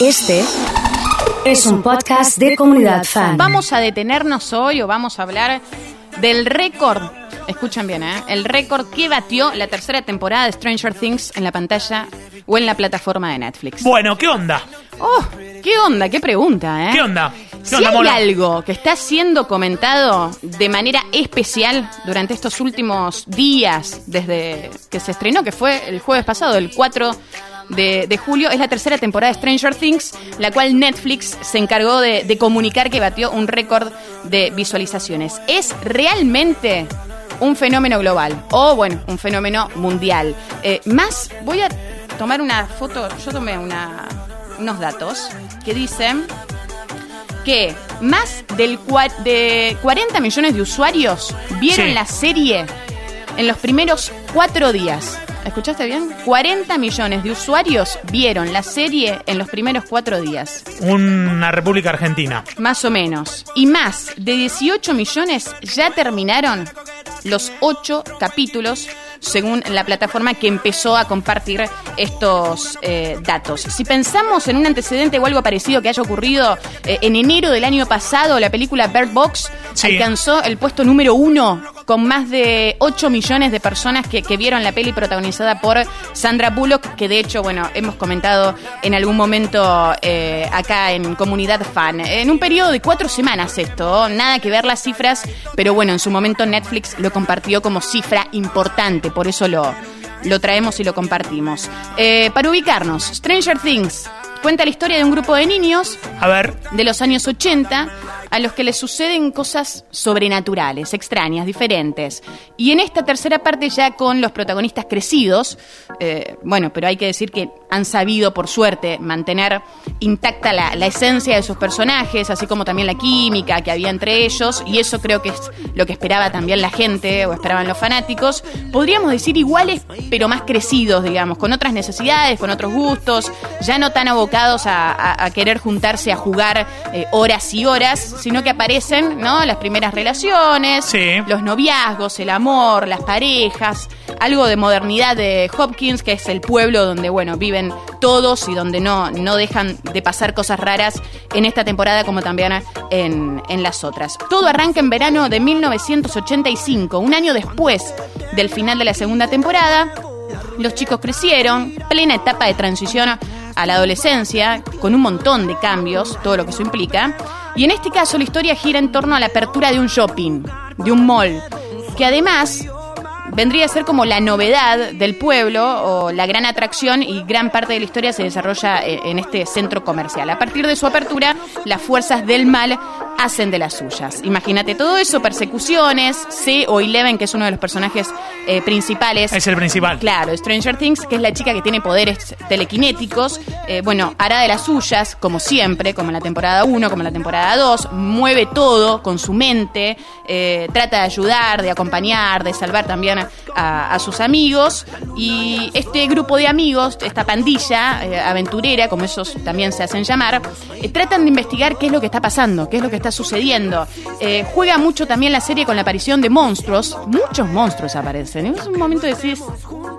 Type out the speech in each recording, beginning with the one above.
Este es un podcast de comunidad fan. Vamos a detenernos hoy o vamos a hablar del récord. Escuchen bien, ¿eh? El récord que batió la tercera temporada de Stranger Things en la pantalla o en la plataforma de Netflix. Bueno, ¿qué onda? Oh, ¿qué onda? ¿Qué pregunta, eh? ¿Qué onda? ¿Qué Si onda, hay Mola? algo que está siendo comentado de manera especial durante estos últimos días desde que se estrenó, que fue el jueves pasado, el 4 de, de julio, es la tercera temporada de Stranger Things, la cual Netflix se encargó de, de comunicar que batió un récord de visualizaciones. Es realmente un fenómeno global o, bueno, un fenómeno mundial. Eh, más, voy a tomar una foto, yo tomé una, unos datos que dicen que más del cua- de 40 millones de usuarios vieron Sí. la serie en los primeros cuatro días. ¿Escuchaste bien? 40 millones de usuarios vieron la serie en los primeros cuatro días. Una República Argentina. Más o menos. Y más de 18 millones ya terminaron los ocho capítulos según la plataforma que empezó a compartir estos eh, datos. Si pensamos en un antecedente o algo parecido que haya ocurrido eh, en enero del año pasado, la película Bird Box Sí. alcanzó el puesto número uno con más de 8 millones de personas que, que vieron la peli protagonizada por Sandra Bullock, que de hecho, bueno, hemos comentado en algún momento eh, acá en Comunidad Fan. En un periodo de cuatro semanas esto, nada que ver las cifras, pero bueno, en su momento Netflix lo compartió como cifra importante, por eso lo, lo traemos y lo compartimos. Eh, para ubicarnos, Stranger Things cuenta la historia de un grupo de niños A ver, de los años 80 a los que les suceden cosas sobrenaturales, extrañas, diferentes. Y en esta tercera parte ya con los protagonistas crecidos, eh, bueno, pero hay que decir que han sabido, por suerte, mantener intacta la, la esencia de sus personajes, así como también la química que había entre ellos, y eso creo que es lo que esperaba también la gente o esperaban los fanáticos. Podríamos decir iguales, pero más crecidos, digamos, con otras necesidades, con otros gustos, ya no tan abocados a, querer juntarse a jugar eh, horas y horas, sino que aparecen, ¿no? Las primeras relaciones, Sí. los noviazgos, el amor, las parejas, algo de modernidad de Hopkins, que es el pueblo donde, bueno, viven todos y donde no, no dejan de pasar cosas raras en esta temporada como también en, en las otras. Todo arranca en verano de 1985, un año después del final de la segunda temporada. Los chicos crecieron, plena etapa de transición a la adolescencia, con un montón de cambios, todo lo que eso implica. Y en este caso la historia gira en torno a la apertura de un shopping, de un mall, que además vendría a ser como la novedad del pueblo o la gran atracción y gran parte de la historia se desarrolla eh, en este centro comercial. A partir de su apertura, las fuerzas del mal hacen de las suyas. Imagínate todo eso, persecuciones, C o Eleven, que es uno de los personajes eh, principales. es el principal. Claro, Stranger Things, que es la chica que tiene poderes telequinéticos, eh, bueno, hará de las suyas, como siempre, como en la temporada 1, como en la temporada 2, mueve todo con su mente, eh, trata de ayudar, de acompañar, de salvar también a, a- sus amigos. Y este grupo de amigos, esta pandilla eh, aventurera, como ellos también se hacen llamar, eh, tratan de investigar qué es lo que está pasando, qué es lo que está sucediendo. Eh, juega mucho también la serie con la aparición de monstruos, muchos monstruos aparecen. Es un momento de decir,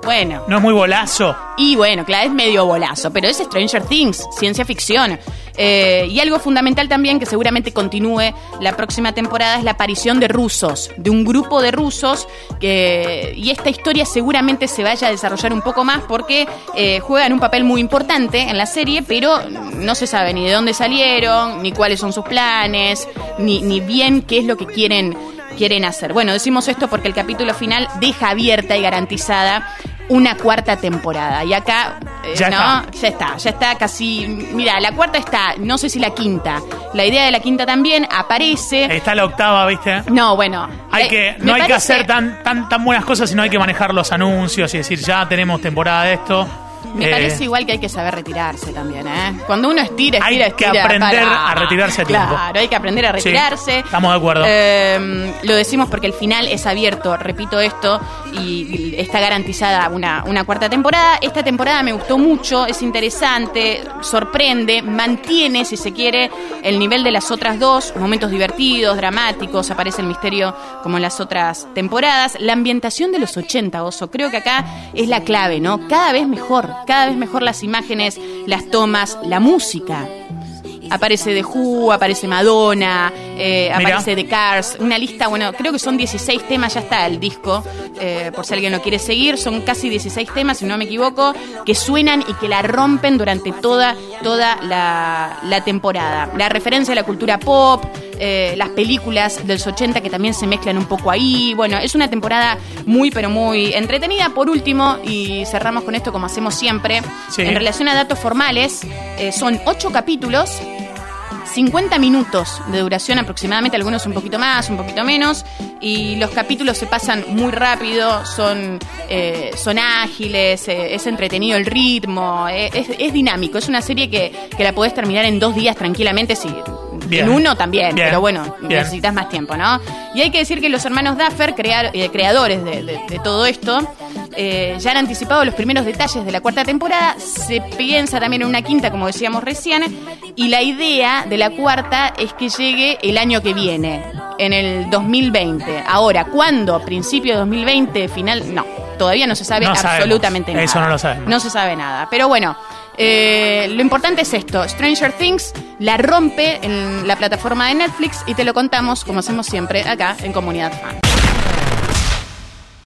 bueno, No es muy bolazo. y bueno, claro, es medio bolazo, pero es Stranger Things, ciencia ficción. Eh, y algo fundamental también que seguramente continúe la próxima temporada es la aparición de rusos, de un grupo de rusos que y esta historia seguramente se vaya a desarrollar un poco más porque eh, juegan un papel muy importante en la serie, pero no se sabe ni de dónde salieron, ni cuáles son sus planes, ni, ni bien qué es lo que quieren quieren hacer. Bueno, decimos esto porque el capítulo final deja abierta y garantizada una cuarta temporada. Y acá, eh, Ya no, está. ya está, ya está casi. Mira, la cuarta está, no sé si la quinta. La idea de la quinta también aparece. Está la octava, ¿viste? No, bueno. Hay eh, que, no hay que hacer tan, tan, tan buenas cosas, sino hay que manejar los anuncios y decir, ya tenemos temporada de esto. Me Eh, parece igual que hay que saber retirarse también, ¿eh? Cuando uno estira, Hay estira, que estira, aprender para- a retirarse a tiempo. Claro, hay que aprender a Sí, retirarse. estamos de acuerdo. Eh, lo decimos porque el final es abierto, repito esto, y está garantizada una, una cuarta temporada. Esta temporada me gustó mucho, es interesante, sorprende, mantiene, si se quiere, el nivel de las otras dos, momentos divertidos, dramáticos, aparece el misterio como en las otras temporadas. La ambientación de los 80, Oso, creo que acá es la clave, ¿no? Cada vez mejor, cada vez mejor las imágenes, las tomas, la música. Aparece The Who, aparece Madonna, eh, aparece The Cars, una lista, bueno, creo que son 16 temas, ya está el disco, eh, por si alguien lo quiere seguir, son casi 16 temas, si no me equivoco, que suenan y que la rompen durante toda, toda la, la temporada. La referencia a la cultura pop, eh, las películas de los 80 que también se mezclan un poco ahí. Bueno, es una temporada muy, pero muy entretenida. Por último, y cerramos con esto como hacemos siempre, Sí. en relación a datos formales, eh, son 8 capítulos. 50 minutos de duración aproximadamente, algunos un poquito más, un poquito menos, y los capítulos se pasan muy rápido, son, eh, son ágiles, eh, es entretenido el ritmo, eh, es, es dinámico, es una serie que, que la podés terminar en dos días tranquilamente, si Bien. en uno también, Bien. pero bueno, Bien. necesitas más tiempo, ¿no? Y hay que decir que los hermanos Duffer, crear- eh, creadores de, de- de todo esto, eh, ya han anticipado los primeros detalles de la cuarta temporada. Se piensa también en una quinta, como decíamos recién, y la idea de la cuarta es que llegue el año que viene, en el 2020. Ahora, ¿cuándo? ¿Principio de 2020? ¿Final? No, todavía no se sabe No sabemos. absolutamente nada. Eso no lo sabemos. No se sabe nada. Pero bueno, eh, lo importante es esto. Stranger Things la rompe en la plataforma de Netflix y te lo contamos, como hacemos siempre, acá en Comunidad Fan.